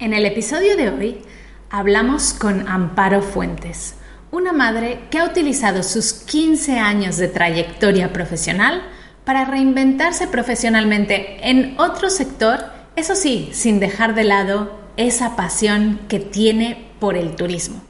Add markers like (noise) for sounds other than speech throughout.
En el episodio de hoy hablamos con Amparo Fuentes, una madre que ha utilizado sus 15 años de trayectoria profesional para reinventarse profesionalmente en otro sector, eso sí, sin dejar de lado esa pasión que tiene por el turismo.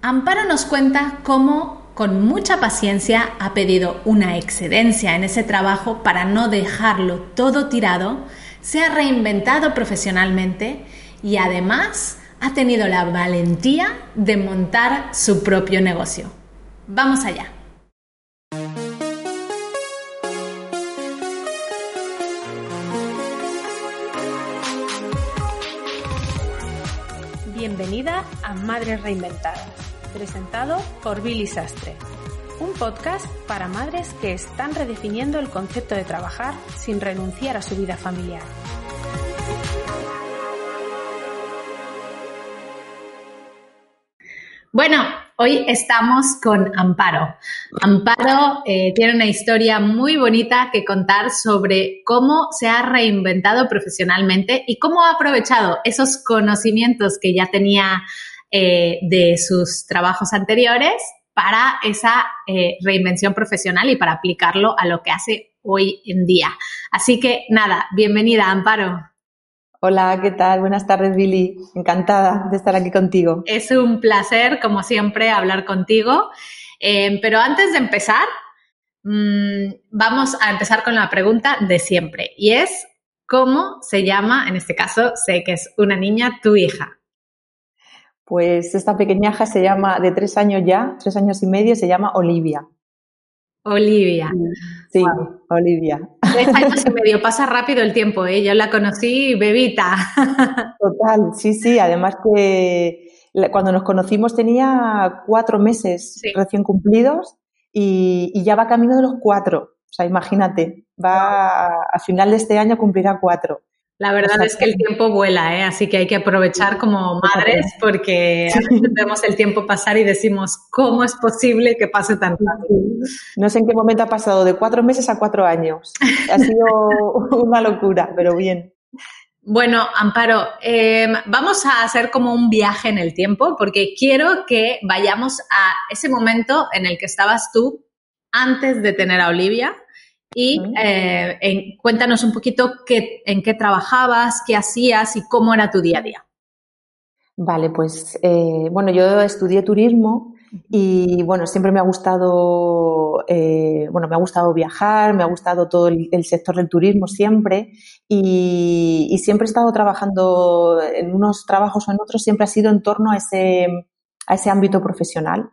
Amparo nos cuenta cómo con mucha paciencia ha pedido una excedencia en ese trabajo para no dejarlo todo tirado, se ha reinventado profesionalmente y además ha tenido la valentía de montar su propio negocio. Vamos allá. Bienvenida a Madres Reinventadas, presentado por Billy Sastre, un podcast para madres que están redefiniendo el concepto de trabajar sin renunciar a su vida familiar. Bueno, hoy estamos con Amparo. Amparo eh, tiene una historia muy bonita que contar sobre cómo se ha reinventado profesionalmente y cómo ha aprovechado esos conocimientos que ya tenía eh, de sus trabajos anteriores para esa eh, reinvención profesional y para aplicarlo a lo que hace hoy en día. Así que nada, bienvenida, Amparo. Hola, ¿qué tal? Buenas tardes, Billy. Encantada de estar aquí contigo. Es un placer, como siempre, hablar contigo. Eh, pero antes de empezar, mmm, vamos a empezar con la pregunta de siempre. Y es, ¿cómo se llama, en este caso, sé que es una niña, tu hija? Pues esta pequeñaja se llama, de tres años ya, tres años y medio, se llama Olivia. Olivia. Sí, wow. Olivia. Tres años y medio, pasa rápido el tiempo, ¿eh? Yo la conocí bebita. Total, sí, sí, además que cuando nos conocimos tenía cuatro meses sí. recién cumplidos y, y, ya va camino de los cuatro. O sea, imagínate, va a final de este año cumplirá cuatro. La verdad es que el tiempo vuela, ¿eh? así que hay que aprovechar como madres porque a veces vemos el tiempo pasar y decimos, ¿cómo es posible que pase tan rápido? No sé en qué momento ha pasado de cuatro meses a cuatro años. Ha sido (laughs) una locura, pero bien. Bueno, Amparo, eh, vamos a hacer como un viaje en el tiempo porque quiero que vayamos a ese momento en el que estabas tú antes de tener a Olivia y eh, en, cuéntanos un poquito qué, en qué trabajabas, qué hacías y cómo era tu día a día. Vale, pues eh, bueno, yo estudié turismo y bueno, siempre me ha gustado, eh, bueno, me ha gustado viajar, me ha gustado todo el, el sector del turismo siempre y, y, siempre he estado trabajando en unos trabajos o en otros, siempre ha sido en torno a ese, a ese ámbito profesional.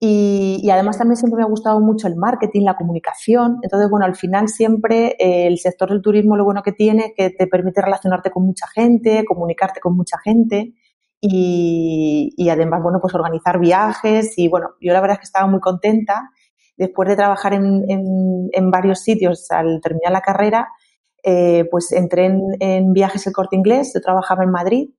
Y, además también siempre me ha gustado mucho el marketing, la comunicación. Entonces, bueno, al final siempre eh, el sector del turismo lo bueno que tiene es que te permite relacionarte con mucha gente, comunicarte con mucha gente y, y, además, bueno, pues organizar viajes. Y bueno, yo la verdad es que estaba muy contenta. Después de trabajar en, en, varios sitios al terminar la carrera, eh, pues entré en, en viajes el corte inglés. Yo trabajaba en Madrid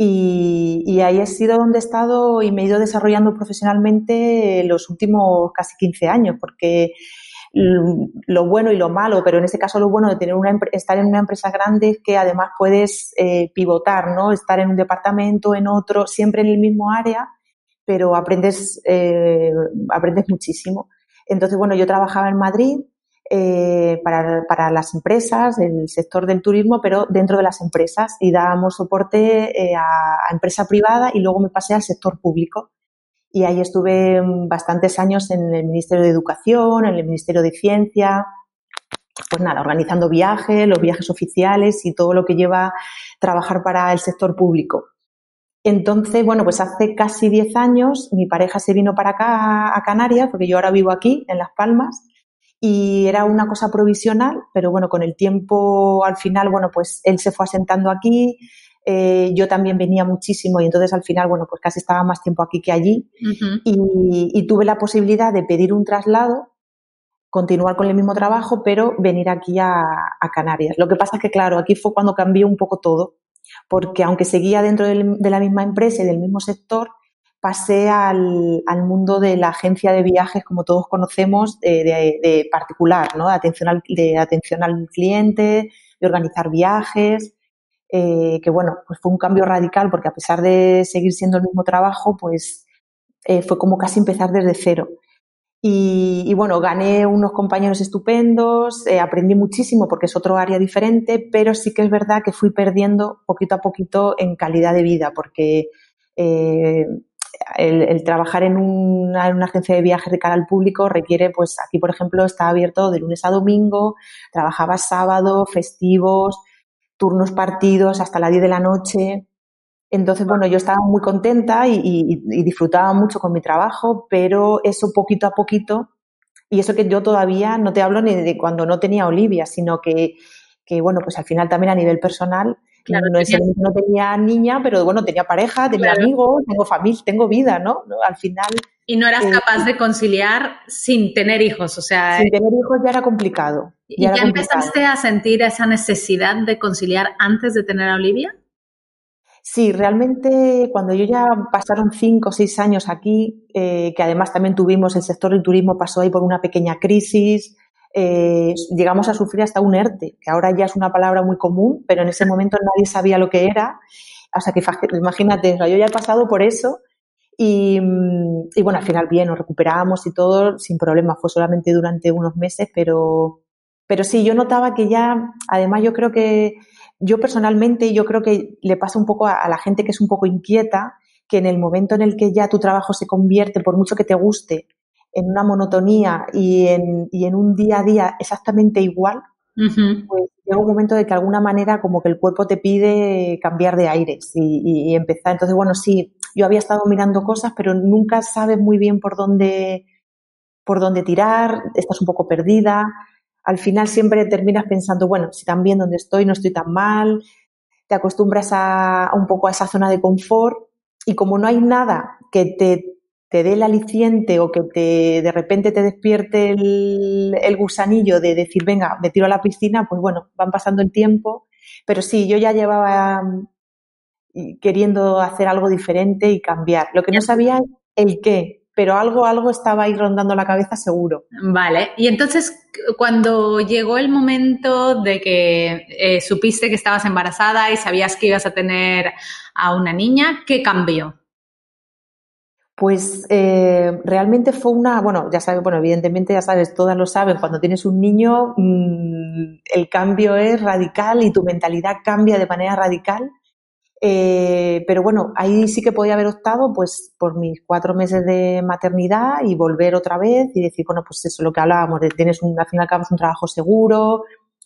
y, y, ahí ha sido donde he estado y me he ido desarrollando profesionalmente los últimos casi 15 años, porque lo bueno y lo malo, pero en este caso lo bueno de tener una, estar en una empresa grande es que además puedes eh, pivotar, ¿no? Estar en un departamento, en otro, siempre en el mismo área, pero aprendes, eh, aprendes muchísimo. Entonces, bueno, yo trabajaba en Madrid, eh, para, para, las empresas, el sector del turismo, pero dentro de las empresas y dábamos soporte eh, a, a, empresa privada y luego me pasé al sector público. Y ahí estuve bastantes años en el Ministerio de Educación, en el Ministerio de Ciencia, pues nada, organizando viajes, los viajes oficiales y todo lo que lleva trabajar para el sector público. Entonces, bueno, pues hace casi 10 años mi pareja se vino para acá a Canarias, porque yo ahora vivo aquí, en Las Palmas, y era una cosa provisional, pero bueno, con el tiempo al final, bueno, pues él se fue asentando aquí, eh, yo también venía muchísimo y entonces al final, bueno, pues casi estaba más tiempo aquí que allí uh -huh. y, y, tuve la posibilidad de pedir un traslado, continuar con el mismo trabajo, pero venir aquí a, a Canarias. Lo que pasa es que, claro, aquí fue cuando cambió un poco todo, porque aunque seguía dentro del, de la misma empresa y del mismo sector, pasé al, al, mundo de la agencia de viajes, como todos conocemos, de, de, de particular, ¿no? Atención, al, de atención al cliente, de organizar viajes. eh, que bueno, pues fue un cambio radical porque a pesar de seguir siendo el mismo trabajo, pues eh, fue como casi empezar desde cero. Y, bueno, gané unos compañeros estupendos, eh, aprendí muchísimo porque es otro área diferente, pero sí que es verdad que fui perdiendo poquito a poquito en calidad de vida porque eh, el, trabajar en una, en una, agencia de viajes de cara al público requiere, pues aquí por ejemplo está abierto de lunes a domingo, trabajaba sábado, festivos, turnos partidos hasta las 10 de la noche. Entonces, bueno, yo estaba muy contenta y, disfrutaba mucho con mi trabajo, pero eso poquito a poquito, y eso que yo todavía no te hablo ni de cuando no tenía Olivia, sino que, que bueno, pues al final también a nivel personal, claro, no, tenía... no tenía niña, pero bueno, tenía pareja, tenía amigos, tengo familia, tengo vida, ¿no? Al final... Y no eras eh, capaz de conciliar sin tener hijos, o sea... Sin tener hijos ya era complicado. ¿Y ya, empezaste a sentir esa necesidad de conciliar antes de tener a Olivia? Sí, realmente cuando yo ya pasaron cinco o seis años aquí, eh, que además también tuvimos, el sector del turismo pasó ahí por una pequeña crisis, eh, llegamos a sufrir hasta un ERTE, que ahora ya es una palabra muy común, pero en ese momento nadie sabía lo que era. O sea, que imagínate, yo ya he pasado por eso y, bueno, al final bien, nos recuperamos y todo sin problema. Fue solamente durante unos meses, pero, pero sí, yo notaba que ya, además yo creo que yo personalmente, yo creo que le pasa un poco a, la gente que es un poco inquieta, que en el momento en el que ya tu trabajo se convierte, por mucho que te guste, en una monotonía y en, y en un día a día exactamente igual, pues llega un momento de que de alguna manera como que el cuerpo te pide cambiar de aires y, y, empezar. Entonces, bueno, sí, yo había estado mirando cosas, pero nunca sabes muy bien por dónde, por dónde tirar, estás un poco perdida al final siempre terminas pensando, bueno, si también donde estoy no estoy tan mal, te acostumbras a, un poco a esa zona de confort y como no hay nada que te, te dé el aliciente o que te, de repente te despierte el, el, gusanillo de decir, venga, me tiro a la piscina, pues bueno, van pasando el tiempo. Pero sí, yo ya llevaba mm, queriendo hacer algo diferente y cambiar. Lo que no sabía es el qué, pero algo, algo estaba ahí rondando la cabeza seguro. Vale, y entonces cuando llegó el momento de que eh, supiste que estabas embarazada y sabías que ibas a tener a una niña, ¿qué cambió? Pues eh, realmente fue una, bueno, ya sabes, bueno, evidentemente ya sabes, todas lo saben, cuando tienes un niño mmm, el cambio es radical y tu mentalidad cambia de manera radical. Eh, pero bueno, ahí sí que podía haber optado pues por mis cuatro meses de maternidad y volver otra vez y decir, bueno, pues eso es lo que hablábamos, de tienes un, al fin y al cabo es un trabajo seguro,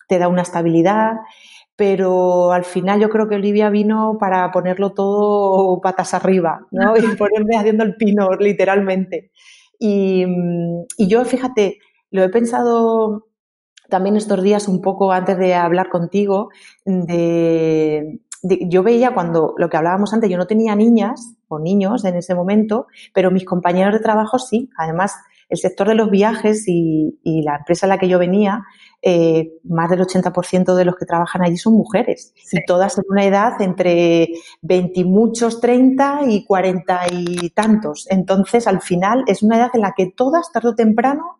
te da una estabilidad, pero al final yo creo que Olivia vino para ponerlo todo patas arriba, ¿no? (laughs) Y ponerme haciendo el pino, literalmente. Y, y yo, fíjate, lo he pensado también estos días un poco antes de hablar contigo, de, yo veía cuando lo que hablábamos antes, yo no tenía niñas o niños en ese momento, pero mis compañeros de trabajo sí. Además, el sector de los viajes y, la empresa en la que yo venía, eh, más del 80% de los que trabajan allí son mujeres. Y todas en una edad entre 20 y muchos, 30 y 40 y tantos. Entonces, al final, es una edad en la que todas, tarde o temprano,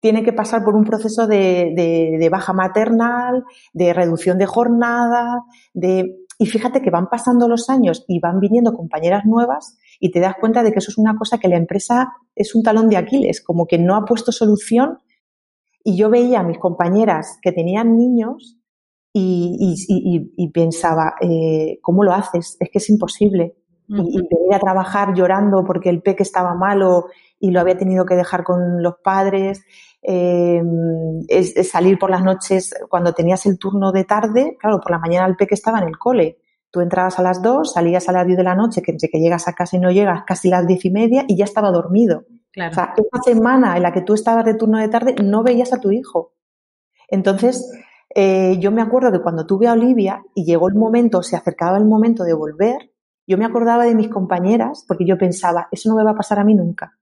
tienen que pasar por un proceso de, de baja maternal, de reducción de jornada, de y fíjate que van pasando los años y van viniendo compañeras nuevas y te das cuenta de que eso es una cosa que la empresa es un talón de Aquiles, como que no ha puesto solución. Y yo veía a mis compañeras que tenían niños y, pensaba, eh, ¿cómo lo haces? Es que es imposible. Y, venir a trabajar llorando porque el peque estaba malo y lo había tenido que dejar con los padres. Eh, es, salir por las noches cuando tenías el turno de tarde, claro, por la mañana el peque estaba en el cole. Tú entrabas a las dos, salías a las 10 de la noche, que entre que llegas a casa y no llegas, casi las diez y media, y ya estaba dormido. O sea, esa semana en la que tú estabas de turno de tarde, no veías a tu hijo. Entonces, eh, yo me acuerdo que cuando tuve a Olivia y llegó el momento, se acercaba el momento de volver, yo me acordaba de mis compañeras porque yo pensaba, eso no me va a pasar a mí nunca.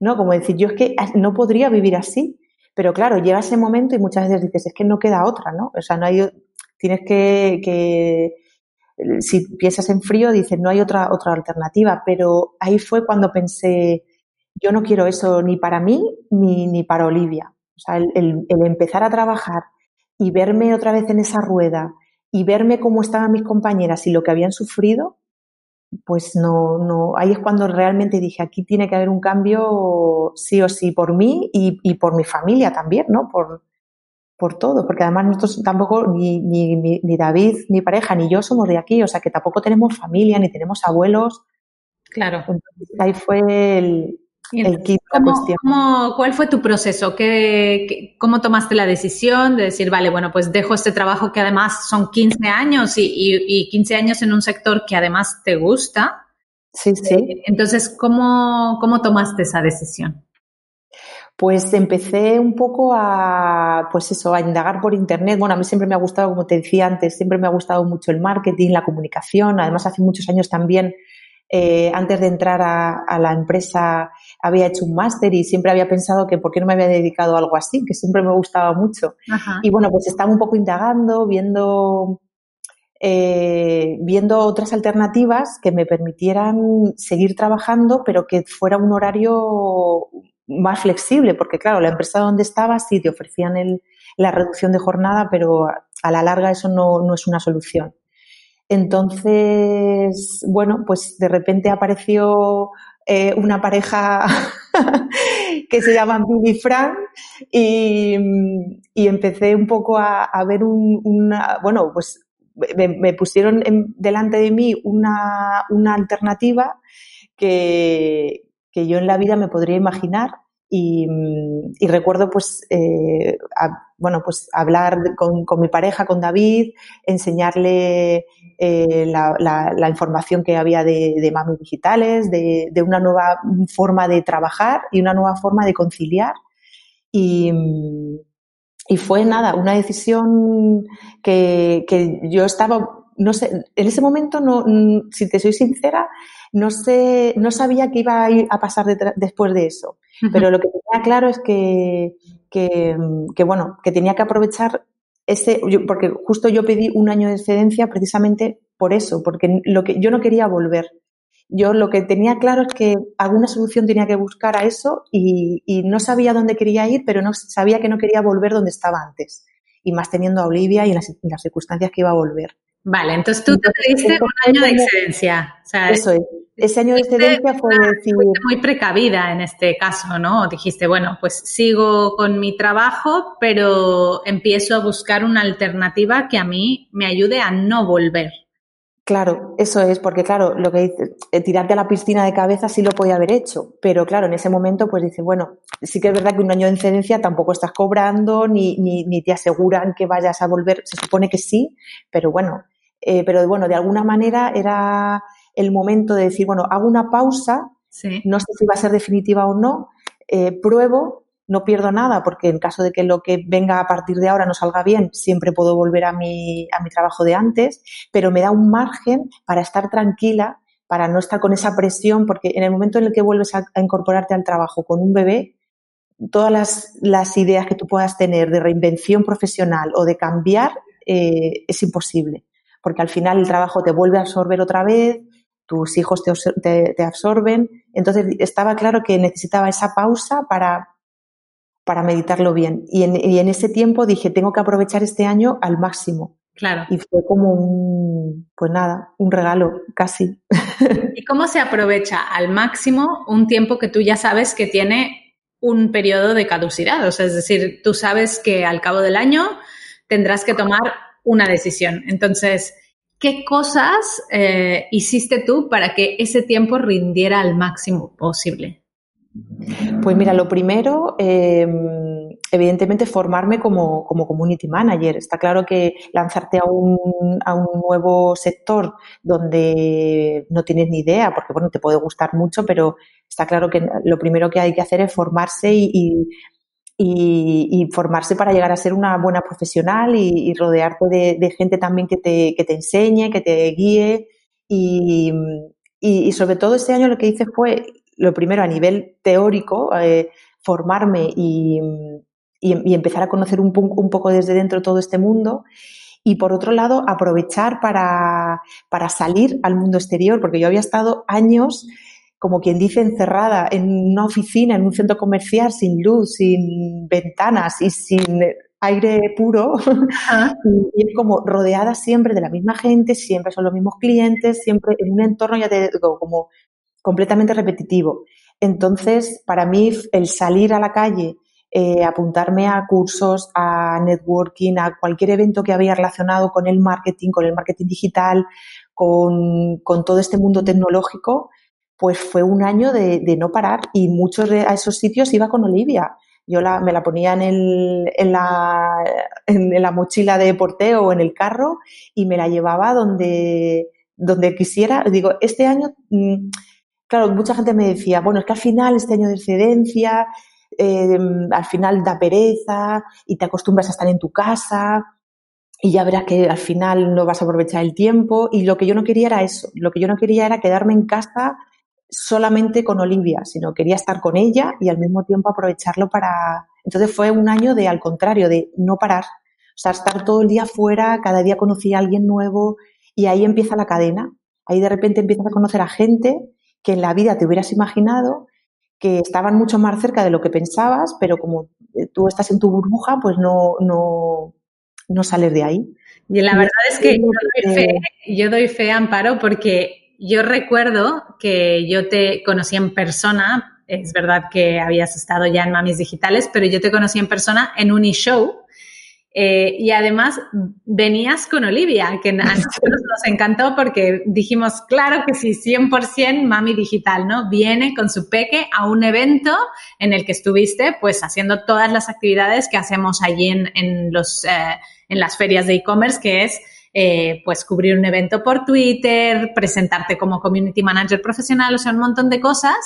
¿no? Como decir, yo es que no podría vivir así. Pero claro, llega ese momento y muchas veces dices, es que no queda otra, ¿no? O sea, no hay, tienes que, que si piensas en frío, dices, no hay otra, otra alternativa. Pero ahí fue cuando pensé, yo no quiero eso ni para mí ni, ni para Olivia. O sea, el, el, el empezar a trabajar y verme otra vez en esa rueda y verme cómo estaban mis compañeras y lo que habían sufrido, pues no, no, ahí es cuando realmente dije, aquí tiene que haber un cambio sí o sí por mí y, y por mi familia también, ¿no? Por, por todo, porque además nosotros tampoco, ni, ni, ni, David, mi pareja, ni yo somos de aquí, o sea que tampoco tenemos familia, ni tenemos abuelos. Claro. ahí fue el, ¿cómo, ¿Cuál fue tu proceso? ¿Qué, cómo tomaste la decisión de decir, vale, bueno, pues dejo este trabajo que además son 15 años y, y, 15 años en un sector que además te gusta? Sí, sí. Eh, entonces, ¿cómo, ¿cómo tomaste esa decisión? Pues empecé un poco a, pues eso, a indagar por internet. Bueno, a mí siempre me ha gustado, como te decía antes, siempre me ha gustado mucho el marketing, la comunicación. Además, hace muchos años también eh, antes de entrar a, la empresa había hecho un máster y siempre había pensado que por qué no me había dedicado a algo así, que siempre me gustaba mucho. Y bueno, pues estaba un poco indagando, viendo, eh, viendo otras alternativas que me permitieran seguir trabajando, pero que fuera un horario más flexible, porque claro, la empresa donde estaba sí te ofrecían el, la reducción de jornada, pero a la larga eso no, no es una solución. Entonces, bueno, pues de repente apareció eh, una pareja (laughs) que se llama Billy Frank y, empecé un poco a, ver un, una, bueno, pues me, pusieron delante de mí una, una alternativa que, que yo en la vida me podría imaginar y, recuerdo pues eh, bueno pues hablar con, con, mi pareja con David enseñarle eh, la, la, información que había de, de digitales de, de, una nueva forma de trabajar y una nueva forma de conciliar. Y, y fue nada una decisión que, que yo estaba no sé en ese momento no si te soy sincera no sé no sabía qué iba a pasar después de eso pero lo que tenía claro es que, que, que, bueno, que tenía que aprovechar ese, porque justo yo pedí un año de excedencia precisamente por eso, porque lo que yo no quería volver. Yo lo que tenía claro es que alguna solución tenía que buscar a eso y, y no sabía dónde quería ir, pero no sabía que no quería volver donde estaba antes. Y más teniendo a Olivia y las, las circunstancias que iba a volver. Vale, entonces tú te pediste un año de excedencia. O sea, eso es. Ese año de excedencia fue decir... muy precavida en este caso, ¿no? Dijiste, bueno, pues sigo con mi trabajo, pero empiezo a buscar una alternativa que a mí me ayude a no volver. Claro, eso es, porque claro, lo que dices, eh, tirarte a la piscina de cabeza sí lo podía haber hecho, pero claro, en ese momento pues dices, bueno, sí que es verdad que un año de excedencia tampoco estás cobrando, ni, ni, ni te aseguran que vayas a volver, se supone que sí, pero bueno, eh, pero bueno, de alguna manera era el momento de decir, bueno, hago una pausa, no sé si va a ser definitiva o no, eh, pruebo, no pierdo nada, porque en caso de que lo que venga a partir de ahora no salga bien, siempre puedo volver a mi, a mi trabajo de antes, pero me da un margen para estar tranquila, para no estar con esa presión, porque en el momento en el que vuelves a, incorporarte al trabajo con un bebé, todas las, las, ideas que tú puedas tener de reinvención profesional o de cambiar eh, es imposible, porque al final el trabajo te vuelve a absorber otra vez, tus hijos te, absorben. Entonces estaba claro que necesitaba esa pausa para, para meditarlo bien. Y en, ese tiempo dije, tengo que aprovechar este año al máximo. Claro. Y fue como un, pues nada, un regalo, casi. (laughs) ¿Y cómo se aprovecha al máximo un tiempo que tú ya sabes que tiene un periodo de caducidad? O sea, es decir, tú sabes que al cabo del año tendrás que tomar una decisión. Entonces, ¿qué cosas eh, hiciste tú para que ese tiempo rindiera al máximo posible? Pues mira, lo primero, em, evidentemente, formarme como, como, community manager. Está claro que lanzarte a un, a un, nuevo sector donde no tienes ni idea, porque bueno, te puede gustar mucho, pero está claro que lo primero que hay que hacer es formarse y y, formarse para llegar a ser una buena profesional y, rodearte de, gente también que te, que te enseñe, que te guíe. Y, y, sobre todo este año lo que hice fue, lo primero a nivel teórico, eh, formarme y, empezar a conocer un, un poco desde dentro todo este mundo y por otro lado aprovechar para, para, salir al mundo exterior, porque yo había estado años como quien dice, encerrada en una oficina, en un centro comercial, sin luz, sin ventanas y sin aire puro (laughs) y, es como rodeada siempre de la misma gente, siempre son los mismos clientes, siempre en un entorno, ya te digo, como completamente repetitivo. Entonces, para mí, el salir a la calle, eh, apuntarme a cursos, a networking, a cualquier evento que había relacionado con el marketing, con el marketing digital, con, todo este mundo tecnológico, pues fue un año de, no parar y muchos de esos sitios iba con Olivia. Yo la, me la ponía en, el, en, la, en, la mochila de porteo o en el carro y me la llevaba donde, donde quisiera. Digo, este año, mm, claro, mucha gente me decía, bueno, es que al final este año de excedencia, eh, al final da pereza y te acostumbras a estar en tu casa y ya verás que al final no vas a aprovechar el tiempo. Y lo que yo no quería era eso. Lo que yo no quería era quedarme en casa solamente con Olivia, sino quería estar con ella y al mismo tiempo aprovecharlo para. Entonces fue un año de, al contrario, de no parar. O sea, estar todo el día fuera, cada día conocía a alguien nuevo y ahí empieza la cadena. Ahí de repente empiezas a conocer a gente que en la vida te hubieras imaginado que estaban mucho más cerca de lo que pensabas, pero como tú estás en tu burbuja, pues no, no, no sales de ahí. Y la verdad es que yo doy, fe, Amparo, porque yo recuerdo que yo te conocí en persona, es verdad que habías estado ya en Mamis Digitales, pero yo te conocí en persona en un e-show eh, y además venías con Olivia, que a nosotros nos encantó porque dijimos, claro que sí, 100% Mami Digital, ¿no? Viene con su peque a un evento en el que estuviste pues haciendo todas las actividades que hacemos allí en, los, eh, en las ferias de e-commerce, que es eh, pues cubrir un evento por Twitter, presentarte como community manager profesional, o sea, un montón de cosas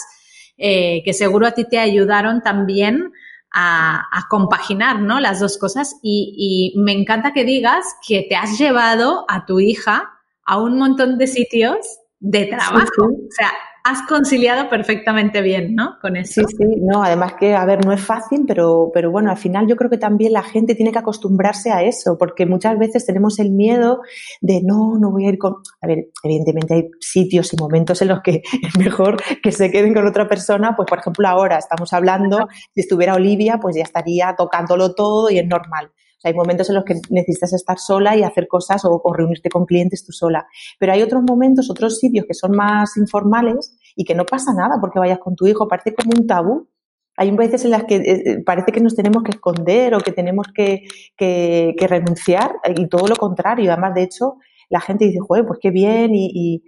que seguro a ti te ayudaron también a, compaginar ¿no? las dos cosas y, me encanta que digas que te has llevado a tu hija a un montón de sitios de trabajo. O sea, has conciliado perfectamente bien, ¿no? Con eso. Sí, sí, no, además que, a ver, no es fácil, pero, pero bueno, al final yo creo que también la gente tiene que acostumbrarse a eso, porque muchas veces tenemos el miedo de no, no voy a ir con. A ver, evidentemente hay sitios y momentos en los que (laughs) es mejor que se queden con otra persona, pues por ejemplo ahora estamos hablando, si estuviera Olivia, pues ya estaría tocándolo todo y es normal hay momentos en los que necesitas estar sola y hacer cosas o, reunirte con clientes tú sola. Pero hay otros momentos, otros sitios que son más informales y que no pasa nada porque vayas con tu hijo, parece como un tabú. Hay veces en las que eh, eh, parece que nos tenemos que esconder o que tenemos que, renunciar y todo lo contrario. Además, de hecho, la gente dice, joder, pues qué bien y,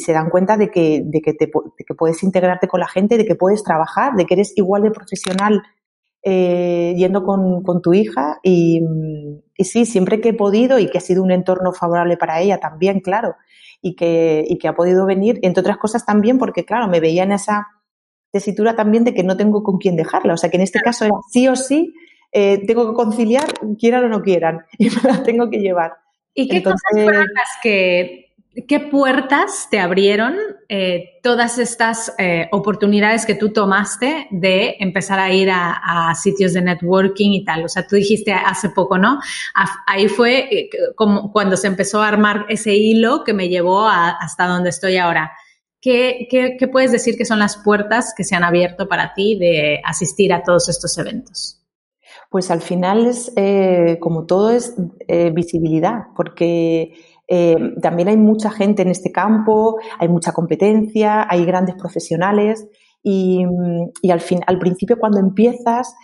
se dan cuenta de que, de que, te, de que puedes integrarte con la gente, de que puedes trabajar, de que eres igual de profesional eh, yendo con, con, tu hija y, y, sí, siempre que he podido y que ha sido un entorno favorable para ella también, claro, y que, y que ha podido venir, entre otras cosas también porque, claro, me veía en esa tesitura también de que no tengo con quién dejarla, o sea que en este caso era sí o sí, eh, tengo que conciliar, quieran o no quieran, (laughs) y me la tengo que llevar. ¿Y qué cosas fueron las que ¿Qué puertas te abrieron eh, todas estas eh, oportunidades que tú tomaste de empezar a ir a, sitios de networking y tal? O sea, tú dijiste hace poco, ¿no? Ahí fue eh, como cuando se empezó a armar ese hilo que me llevó hasta donde estoy ahora. ¿Qué, ¿Qué, puedes decir que son las puertas que se han abierto para ti de asistir a todos estos eventos? Pues al final es, como todo, es visibilidad, porque eh, también hay mucha gente en este campo, hay mucha competencia, hay grandes profesionales y, al, fin, al principio cuando empiezas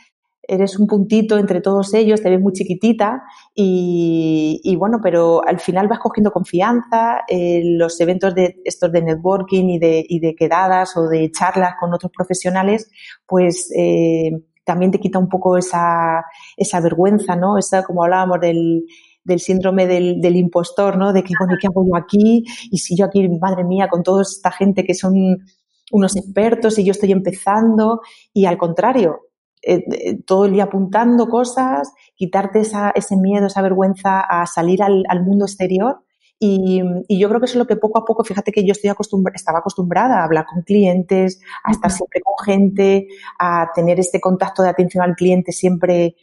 eres un puntito entre todos ellos, te ves muy chiquitita y, bueno, pero al final vas cogiendo confianza, eh, los eventos de estos de networking y de, y de quedadas o de charlas con otros profesionales, pues eh, también te quita un poco esa, esa vergüenza, ¿no? Esa, como hablábamos del, del síndrome del, del, impostor, ¿no? De que, bueno, ¿qué hago yo aquí? Y si yo aquí, madre mía, con toda esta gente que son unos expertos y yo estoy empezando. Y al contrario, eh, eh, todo el día apuntando cosas, quitarte esa, ese miedo, esa vergüenza a salir al, al mundo exterior. Y, y, yo creo que eso es lo que poco a poco, fíjate que yo estoy estaba acostumbrada a hablar con clientes, a estar siempre con gente, a tener este contacto de atención al cliente siempre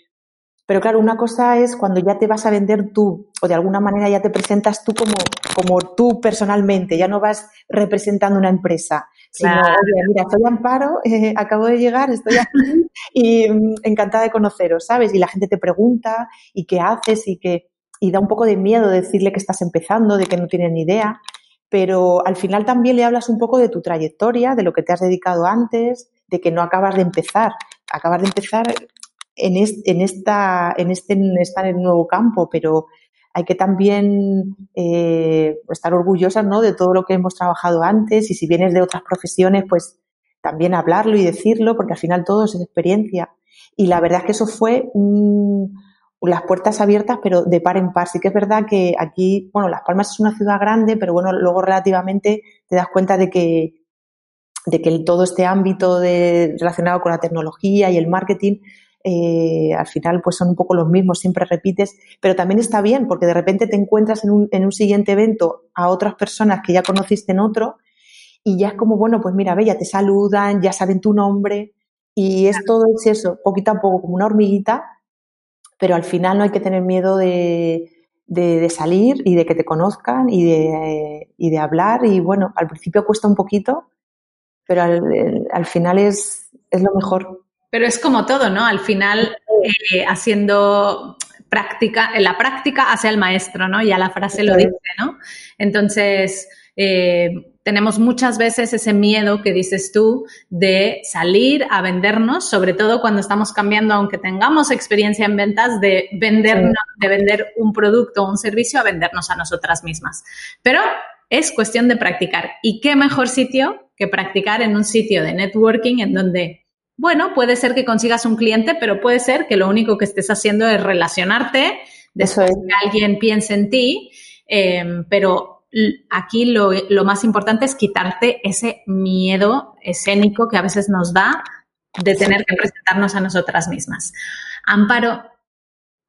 pero claro, una cosa es cuando ya te vas a vender tú o de alguna manera ya te presentas tú como, como tú personalmente, ya no vas representando una empresa, sino, oye, mira, soy Amparo, (laughs) eh, acabo de llegar, estoy aquí y mm, encantada de conoceros, ¿sabes? Y la gente te pregunta y qué haces y que y da un poco de miedo decirle que estás empezando, de que no tienen ni idea, pero al final también le hablas un poco de tu trayectoria, de lo que te has dedicado antes, de que no acabas de empezar, acabas de empezar en, en, esta, en este en el nuevo campo, pero hay que también eh, estar orgullosas ¿no? de todo lo que hemos trabajado antes y si vienes de otras profesiones, pues también hablarlo y decirlo, porque al final todo es experiencia. Y la verdad es que eso fue las puertas abiertas, pero de par en par. Sí que es verdad que aquí, bueno, Las Palmas es una ciudad grande, pero bueno, luego relativamente te das cuenta de que, de que todo este ámbito de, relacionado con la tecnología y el marketing, eh, al final pues son un poco los mismos, siempre repites, pero también está bien porque de repente te encuentras en un, en un siguiente evento a otras personas que ya conociste en otro y ya es como, bueno, pues mira, ve, ya te saludan, ya saben tu nombre y es todo eso, poquito a poco, como una hormiguita pero al final no hay que tener miedo de, de, salir y de que te conozcan y de, y de hablar. Y bueno, al principio cuesta un poquito, pero al, al final es, es lo mejor. Pero es como todo, ¿no? Al final, eh, haciendo práctica, en la práctica hace al maestro, ¿no? Ya la frase lo dice, ¿no? Entonces, eh, tenemos muchas veces ese miedo que dices tú de salir a vendernos, sobre todo cuando estamos cambiando, aunque tengamos experiencia en ventas, de vendernos, de vender un producto o un servicio a vendernos a nosotras mismas. Pero es cuestión de practicar. ¿Y qué mejor sitio que practicar en un sitio de networking en donde, bueno, puede ser que consigas un cliente, pero puede ser que lo único que estés haciendo es relacionarte, después que alguien piense en ti, eh, pero aquí lo, más importante es quitarte ese miedo escénico que a veces nos da de tener que presentarnos a nosotras mismas. Amparo,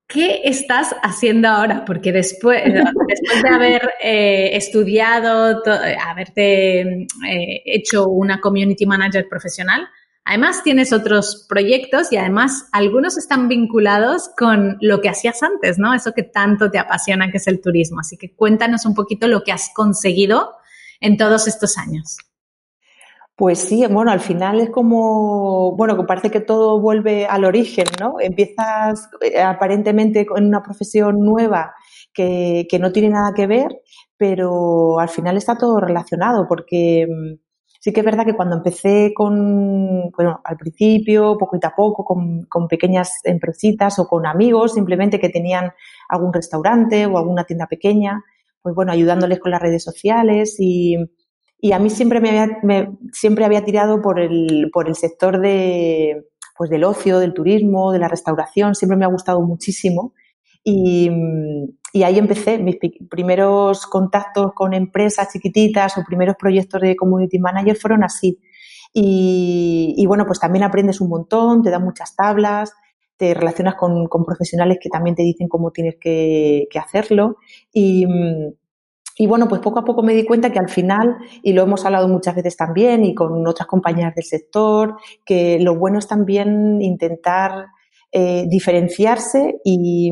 ¿qué estás haciendo ahora? Porque después, (laughs) después de haber eh, estudiado, haberte eh, hecho una community manager profesional, Además, tienes otros proyectos y además algunos están vinculados con lo que hacías antes, ¿no? Eso que tanto te apasiona, que es el turismo. Así que cuéntanos un poquito lo que has conseguido en todos estos años. Pues sí, bueno, al final es como, bueno, que parece que todo vuelve al origen, ¿no? Empiezas eh, aparentemente en una profesión nueva que, que no tiene nada que ver, pero al final está todo relacionado porque mm, Sí que es verdad que cuando empecé con, bueno, al principio, poquito a poco, con, con pequeñas empresitas o con amigos simplemente que tenían algún restaurante o alguna tienda pequeña, pues bueno, ayudándoles con las redes sociales y, y a mí siempre me había, me, siempre había tirado por el, por el sector de, pues del ocio, del turismo, de la restauración, siempre me ha gustado muchísimo y, y ahí empecé mis primeros contactos con empresas chiquititas o primeros proyectos de community manager fueron así. Y, y bueno, pues también aprendes un montón, te dan muchas tablas, te relacionas con, con profesionales que también te dicen cómo tienes que, que hacerlo. Y, y bueno, pues poco a poco me di cuenta que al final, y lo hemos hablado muchas veces también y con otras compañeras del sector, que lo bueno es también intentar eh, diferenciarse y,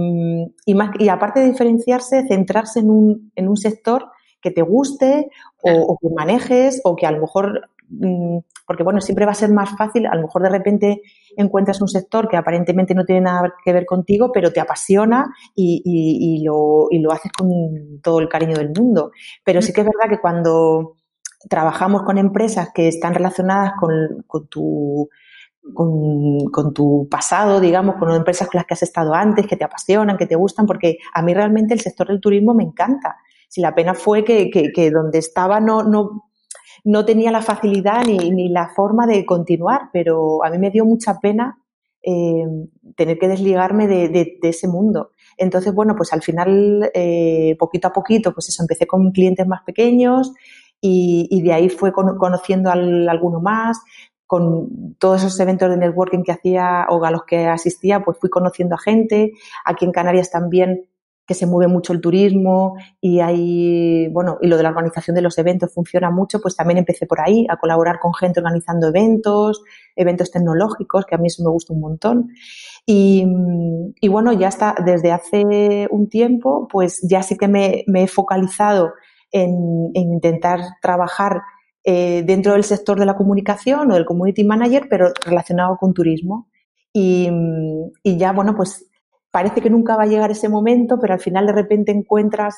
y, más, y aparte de diferenciarse, centrarse en un, en un sector que te guste o, o, que manejes o que a lo mejor, mm, porque bueno, siempre va a ser más fácil, a lo mejor de repente encuentras un sector que aparentemente no tiene nada que ver contigo, pero te apasiona y, y, y lo, y lo haces con todo el cariño del mundo. Pero sí que es verdad que cuando trabajamos con empresas que están relacionadas con, con tu con, con, tu pasado, digamos, con empresas con las que has estado antes, que te apasionan, que te gustan, porque a mí realmente el sector del turismo me encanta. Si la pena fue que, que, donde estaba no, no, no tenía la facilidad ni, ni, la forma de continuar, pero a mí me dio mucha pena eh, tener que desligarme de, de, ese mundo. Entonces, bueno, pues al final, eh, poquito a poquito, pues eso, empecé con clientes más pequeños y, y de ahí fue con, conociendo al, alguno más, con todos esos eventos de networking que hacía o a los que asistía, pues fui conociendo a gente. Aquí en Canarias también que se mueve mucho el turismo y hay, bueno, y lo de la organización de los eventos funciona mucho, pues también empecé por ahí a colaborar con gente organizando eventos, eventos tecnológicos, que a mí eso me gusta un montón. Y, bueno, ya está, desde hace un tiempo, pues ya sí que me, he focalizado en intentar trabajar eh, dentro del sector de la comunicación o del community manager, pero relacionado con turismo. Y, y, ya, bueno, pues parece que nunca va a llegar ese momento, pero al final de repente encuentras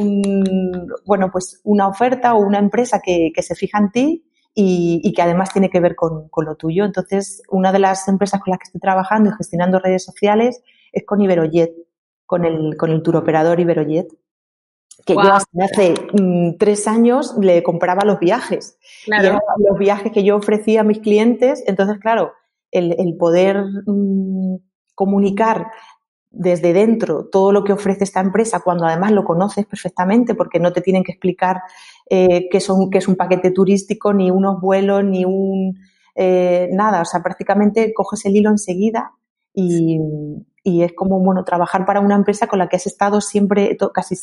un, bueno, pues una oferta o una empresa que, que se fija en ti y, que además tiene que ver con, con, lo tuyo. Entonces, una de las empresas con las que estoy trabajando y gestionando redes sociales es con Iberojet, con el, con el turoperador Iberojet que yo hasta hace mm, tres años le compraba los viajes. Y eran los viajes que yo ofrecía a mis clientes. Entonces, claro, el, el poder mm, comunicar desde dentro todo lo que ofrece esta empresa, cuando además lo conoces perfectamente, porque no te tienen que explicar eh, qué, son, qué es un paquete turístico, ni unos vuelos, ni un eh, nada. O sea, prácticamente coges el hilo enseguida y, y, es como, bueno, trabajar para una empresa con la que has estado siempre, casi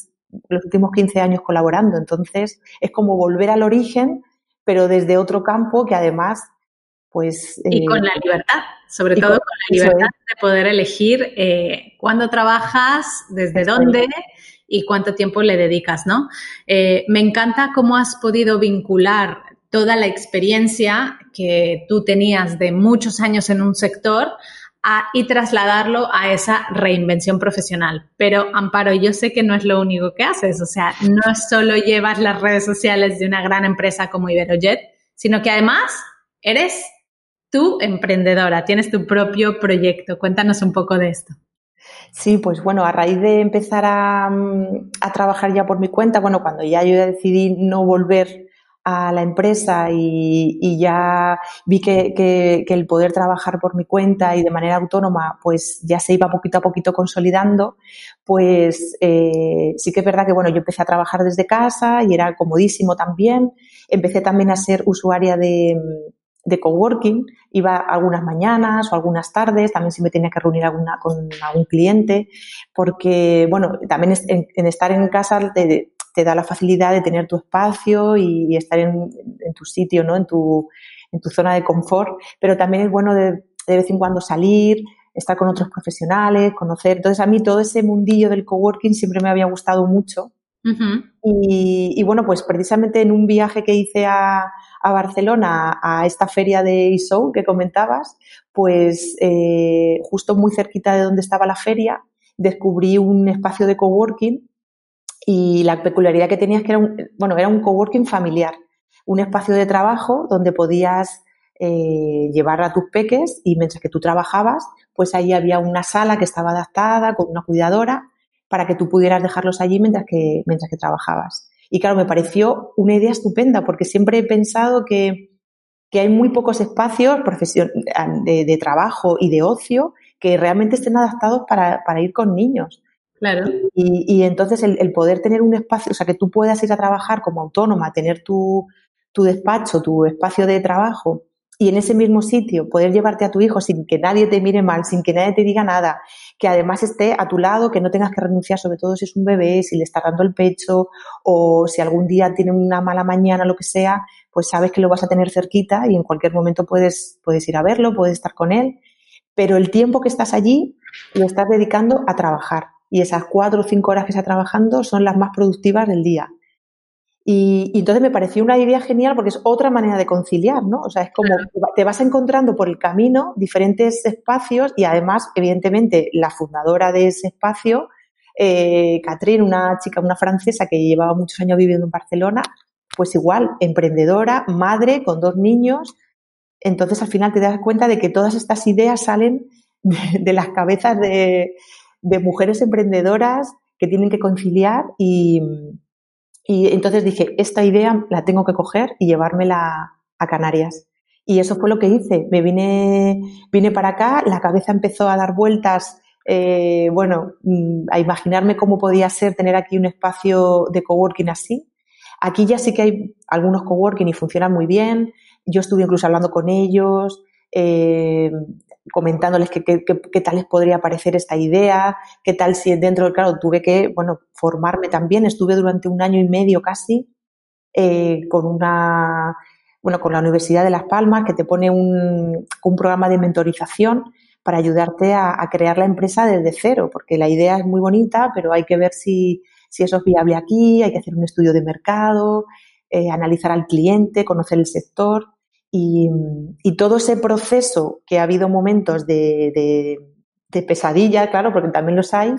los últimos 15 años colaborando. Entonces, es como volver al origen, pero desde otro campo que además pues... y con la eh, libertad, sobre todo con, la libertad de poder elegir eh, cuándo trabajas, desde dónde y cuánto tiempo le dedicas, ¿no? Eh, me encanta cómo has podido vincular toda la experiencia que tú tenías de muchos años en un sector y trasladarlo a esa reinvención profesional. Pero Amparo, yo sé que no es lo único que haces, o sea, no solo llevas las redes sociales de una gran empresa como Iberojet, sino que además eres tú emprendedora, tienes tu propio proyecto. Cuéntanos un poco de esto. Sí, pues bueno, a raíz de empezar a, mm, trabajar ya por mi cuenta, bueno, cuando ya yo decidí no volver a la empresa y, ya vi que, el poder trabajar por mi cuenta y de manera autónoma, pues ya se iba poquito a poquito consolidando, pues eh, sí que es verdad que bueno, yo empecé a trabajar desde casa y era comodísimo también. Empecé también a ser usuaria de, de coworking, iba algunas mañanas o algunas tardes, también si me tenía que reunir alguna, con algún cliente, porque, bueno, también en, estar en casa te, da la facilidad de tener tu espacio y, estar en, tu sitio, ¿no? En tu, en tu zona de confort, pero también es bueno de, de vez en cuando salir, estar con otros profesionales, conocer. Entonces, a mí todo ese mundillo del coworking siempre me había gustado mucho y, bueno, pues precisamente en un viaje que hice a, Barcelona, a esta feria de ISO que comentabas, pues eh, justo muy cerquita de donde estaba la feria, descubrí un espacio de coworking y la peculiaridad que tenía es que era un, bueno, era un coworking familiar, un espacio de trabajo donde podías eh, llevar a tus peques y mientras que tú trabajabas, pues ahí había una sala que estaba adaptada con una cuidadora para que tú pudieras dejarlos allí mientras que, mientras que trabajabas. Y claro, me pareció una idea estupenda porque siempre he pensado que, que hay muy pocos espacios de, de, trabajo y de ocio que realmente estén adaptados para, para ir con niños. Claro. Y, y entonces el, poder tener un espacio, o sea, que tú puedas ir a trabajar como autónoma, tener tu, tu despacho, tu espacio de trabajo y en ese mismo sitio poder llevarte a tu hijo sin que nadie te mire mal, sin que nadie te diga nada, que además esté a tu lado, que no tengas que renunciar, sobre todo si es un bebé, si le está dando el pecho o si algún día tiene una mala mañana, lo que sea, pues sabes que lo vas a tener cerquita y en cualquier momento puedes, puedes ir a verlo, puedes estar con él, pero el tiempo que estás allí lo estás dedicando a trabajar y esas cuatro o cinco horas que estás trabajando son las más productivas del día. Y, entonces me pareció una idea genial porque es otra manera de conciliar, ¿no? O sea, es como te vas encontrando por el camino diferentes espacios y además, evidentemente, la fundadora de ese espacio, eh, Catherine, una chica, una francesa que llevaba muchos años viviendo en Barcelona, pues igual, emprendedora, madre, con dos niños. Entonces, al final te das cuenta de que todas estas ideas salen de, las cabezas de, de mujeres emprendedoras que tienen que conciliar y, y entonces dije, esta idea la tengo que coger y llevármela a Canarias. Y eso fue lo que hice. Me vine, vine para acá, la cabeza empezó a dar vueltas, eh, bueno, mm, a imaginarme cómo podía ser tener aquí un espacio de coworking así. Aquí ya sí que hay algunos coworking y funcionan muy bien. Yo estuve incluso hablando con ellos. Eh, comentándoles qué tal les podría parecer esta idea, qué tal si dentro claro, tuve que, bueno, formarme también, estuve durante un año y medio casi eh, con una, bueno, con la Universidad de Las Palmas que te pone un, un programa de mentorización para ayudarte a, crear la empresa desde cero, porque la idea es muy bonita, pero hay que ver si, si eso es viable aquí, hay que hacer un estudio de mercado, eh, analizar al cliente, conocer el sector y, todo ese proceso que ha habido momentos de, pesadilla, claro, porque también los hay,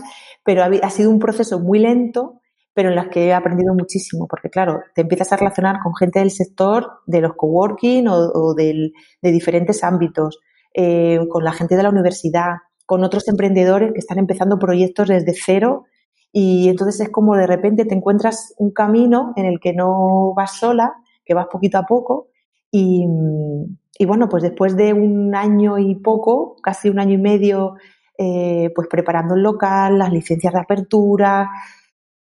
pero ha, sido un proceso muy lento, pero en las que he aprendido muchísimo, porque claro, te empiezas a relacionar con gente del sector, de los coworking o, de diferentes ámbitos, eh, con la gente de la universidad, con otros emprendedores que están empezando proyectos desde cero y entonces es como de repente te encuentras un camino en el que no vas sola, que vas poquito a poco. Y, bueno, pues después de un año y poco, casi un año y medio, eh, pues preparando el local, las licencias de apertura,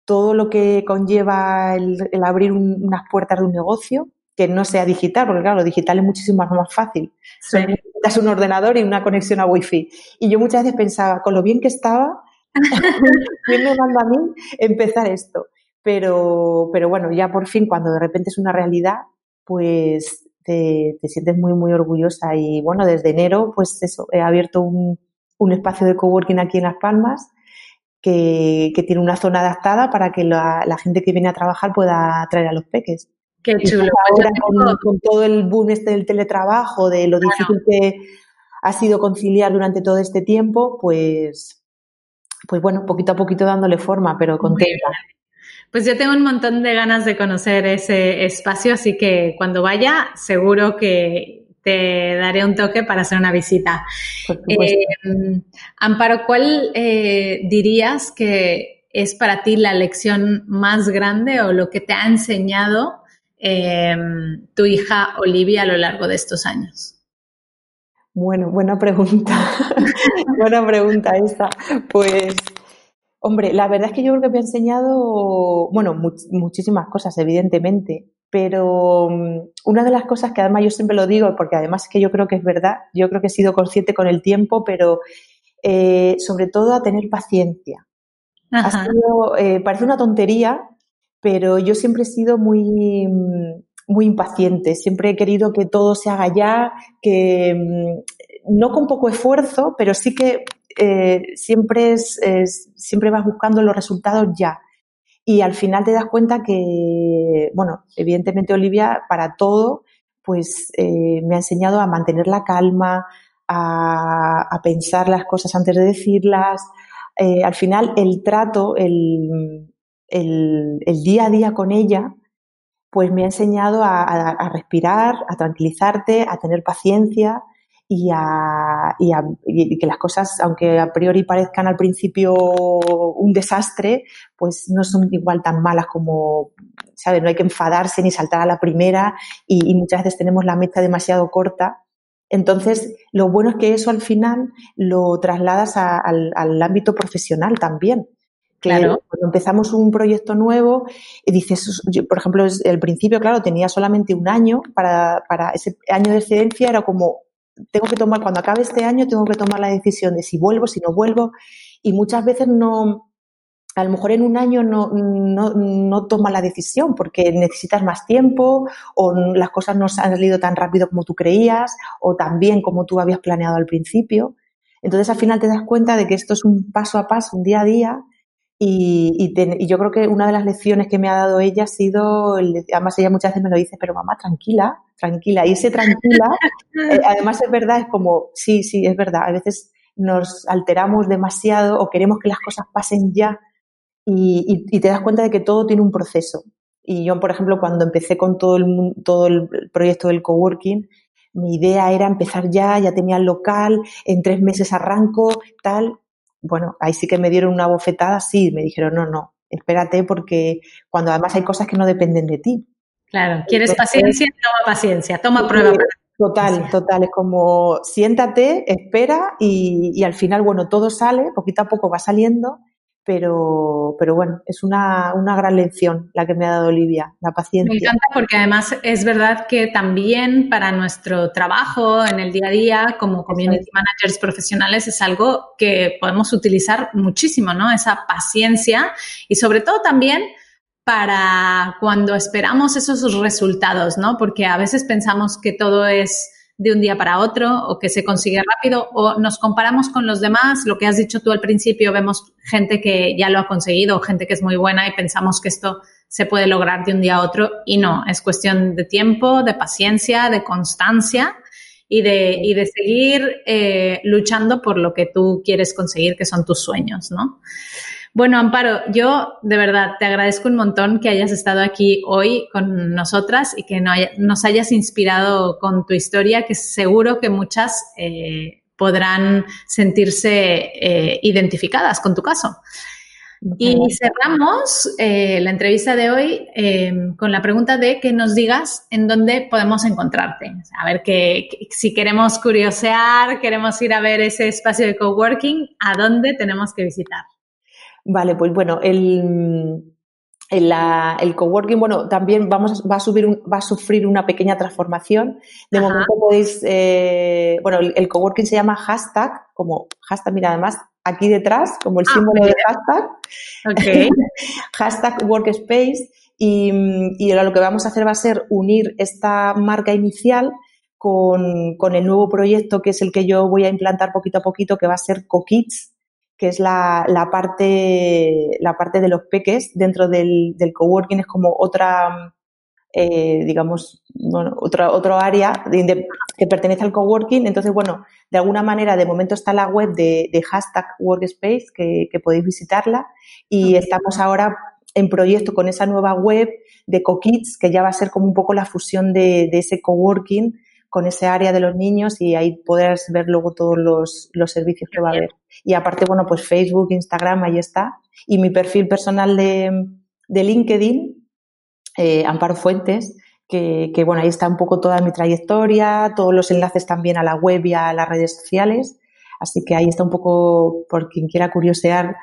todo lo que conlleva el, abrir unas puertas de un negocio, que no sea digital, porque claro, lo digital es muchísimo más, fácil. Sí. Necesitas un ordenador y una conexión a Wi-Fi. Y yo muchas veces pensaba, con lo bien que estaba, (laughs) ¿Quién me manda a mí empezar esto? Pero, pero bueno, ya por fin, cuando de repente es una realidad, pues te, sientes muy, muy orgullosa. Y bueno, desde enero, pues eso, he abierto un, un espacio de coworking aquí en Las Palmas que, que tiene una zona adaptada para que la, la, gente que viene a trabajar pueda traer a los peques. Qué chulo. Pues ahora con, todo el boom este del teletrabajo, de lo difícil que ha sido conciliar durante todo este tiempo, pues, pues bueno, poquito a poquito dándole forma, pero contenta. Pues yo tengo un montón de ganas de conocer ese espacio, así que cuando vaya, seguro que te daré un toque para hacer una visita. Eh, Amparo, ¿cuál eh, dirías que es para ti la lección más grande o lo que te ha enseñado eh, tu hija Olivia a lo largo de estos años? Bueno, buena pregunta. (laughs) buena pregunta esta. Pues, hombre, la verdad es que yo creo que me ha enseñado, bueno, muchísimas cosas, evidentemente, pero mm, una de las cosas que además yo siempre lo digo, porque además que yo creo que es verdad, yo creo que he sido consciente con el tiempo, pero eh, sobre todo a tener paciencia. Eh, parece una tontería, pero yo siempre he sido muy, mm, muy impaciente, siempre he querido que todo se haga ya, que mm, no con poco esfuerzo, pero sí que eh, siempre, siempre vas buscando los resultados ya. Y al final te das cuenta que, bueno, evidentemente Olivia para todo, pues eh, me ha enseñado a mantener la calma, a, pensar las cosas antes de decirlas. Eh, al final el trato, el, el, el día a día con ella, pues me ha enseñado a, respirar, a tranquilizarte, a tener paciencia y, a, que las cosas, aunque a priori parezcan al principio un desastre, pues no son igual tan malas como, ¿sabes? No hay que enfadarse ni saltar a la primera y, muchas veces tenemos la meta demasiado corta. Entonces, lo bueno es que eso al final lo trasladas al, al ámbito profesional también. Claro. Cuando empezamos un proyecto nuevo, y dices, por ejemplo, el principio, claro, tenía solamente un año para, para ese año de excedencia, era como, tengo que tomar, cuando acabe este año, tengo que tomar la decisión de si vuelvo, si no vuelvo, y muchas veces no, a lo mejor en un año no, no, no tomas la decisión porque necesitas más tiempo o las cosas no han salido tan rápido como tú creías o tan bien como tú habías planeado al principio. Entonces al final te das cuenta de que esto es un paso a paso, un día a día y, yo creo que una de las lecciones que me ha dado ella ha sido, además ella muchas veces me lo dice, pero mamá, tranquila, tranquila. Y ese (laughs) tranquila, eh, además es verdad, es como, sí, sí, es verdad. A veces nos alteramos demasiado o queremos que las cosas pasen ya y, te das cuenta de que todo tiene un proceso. Y yo, por ejemplo, cuando empecé con todo el, todo el proyecto del coworking, mi idea era empezar ya, ya tenía el local, en tres meses arranco, tal, bueno, ahí sí que me dieron una bofetada, sí, me dijeron, no, no, espérate porque cuando además hay cosas que no dependen de ti. Claro, ¿quieres paciencia? Toma paciencia, toma prueba. Total, total, es como siéntate, espera y, y, al final, bueno, todo sale, poquito a poco va saliendo pero, pero bueno, es una, una, gran lección la que me ha dado Olivia, la paciencia. Me encanta porque además es verdad que también para nuestro trabajo en el día a día como community managers profesionales es algo que podemos utilizar muchísimo, ¿no? Esa paciencia y sobre todo también para cuando esperamos esos resultados, ¿no? Porque a veces pensamos que todo es de un día para otro o que se consigue rápido o nos comparamos con los demás, lo que has dicho tú al principio, vemos gente que ya lo ha conseguido, gente que es muy buena y pensamos que esto se puede lograr de un día a otro y no, es cuestión de tiempo, de paciencia, de constancia y de, y de seguir eh, luchando por lo que tú quieres conseguir, que son tus sueños, ¿no? Bueno, Amparo, yo de verdad te agradezco un montón que hayas estado aquí hoy con nosotras y que nos hayas inspirado con tu historia, que seguro que muchas eh, podrán sentirse eh, identificadas con tu caso. Y cerramos eh, la entrevista de hoy con la pregunta de que nos digas en dónde podemos encontrarte. A ver, que, si queremos curiosear, queremos ir a ver ese espacio de coworking, ¿a dónde tenemos que visitar? Vale, pues bueno, el, el, coworking, bueno, también vamos, va, a subir va a sufrir una pequeña transformación. De momento podéis, eh, bueno, el, coworking se llama hashtag, como hashtag, mira, además, aquí detrás, como el ah, símbolo de hashtag. Okay. (laughs) hashtag workspace. Y, y lo que vamos a hacer va a ser unir esta marca inicial con, con, el nuevo proyecto que es el que yo voy a implantar poquito a poquito, que va a ser CoKids, que es la, la, parte, la parte de los peques dentro del, del coworking, es como otra, eh, digamos, bueno, otra, otro área que pertenece al coworking. Entonces, bueno, de alguna manera, de momento está la web de, de hashtag Workspace, que, que, podéis visitarla, y estamos ahora en proyecto con esa nueva web de CoKids, que ya va a ser como un poco la fusión de, de ese coworking con ese área de los niños y ahí podrás ver luego todos los, los servicios que va a haber. Y aparte, bueno, pues Facebook, Instagram, ahí está. Y mi perfil personal de, de LinkedIn, eh, Amparo Fuentes, que, que, bueno, ahí está un poco toda mi trayectoria, todos los enlaces también a la web y a las redes sociales. Así que ahí está un poco, por quien quiera curiosear,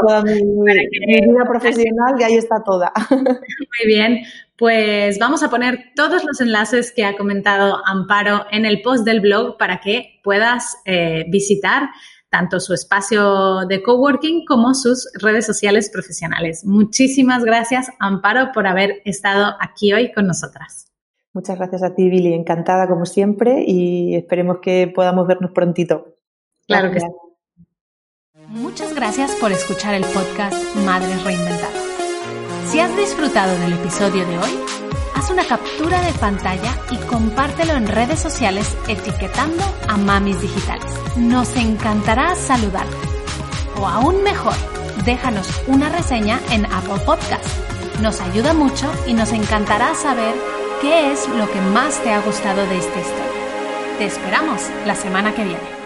toda mi, vida profesional y ahí está toda. (laughs) Muy bien, pues vamos a poner todos los enlaces que ha comentado Amparo en el post del blog para que puedas eh, visitar tanto su espacio de coworking como sus redes sociales profesionales. Muchísimas gracias, Amparo, por haber estado aquí hoy con nosotras. Muchas gracias a ti, Billy. Encantada como siempre y esperemos que podamos vernos prontito. Claro que sí. Muchas gracias por escuchar el podcast Madres Reinventadas. Si has disfrutado del episodio de hoy, haz una captura de pantalla y compártelo en redes sociales etiquetando a Mamis Digitales. Nos encantará saludarte. O aún mejor, déjanos una reseña en Apple Podcast. Nos ayuda mucho y nos encantará saber qué es lo que más te ha gustado de esta historia. Te esperamos la semana que viene.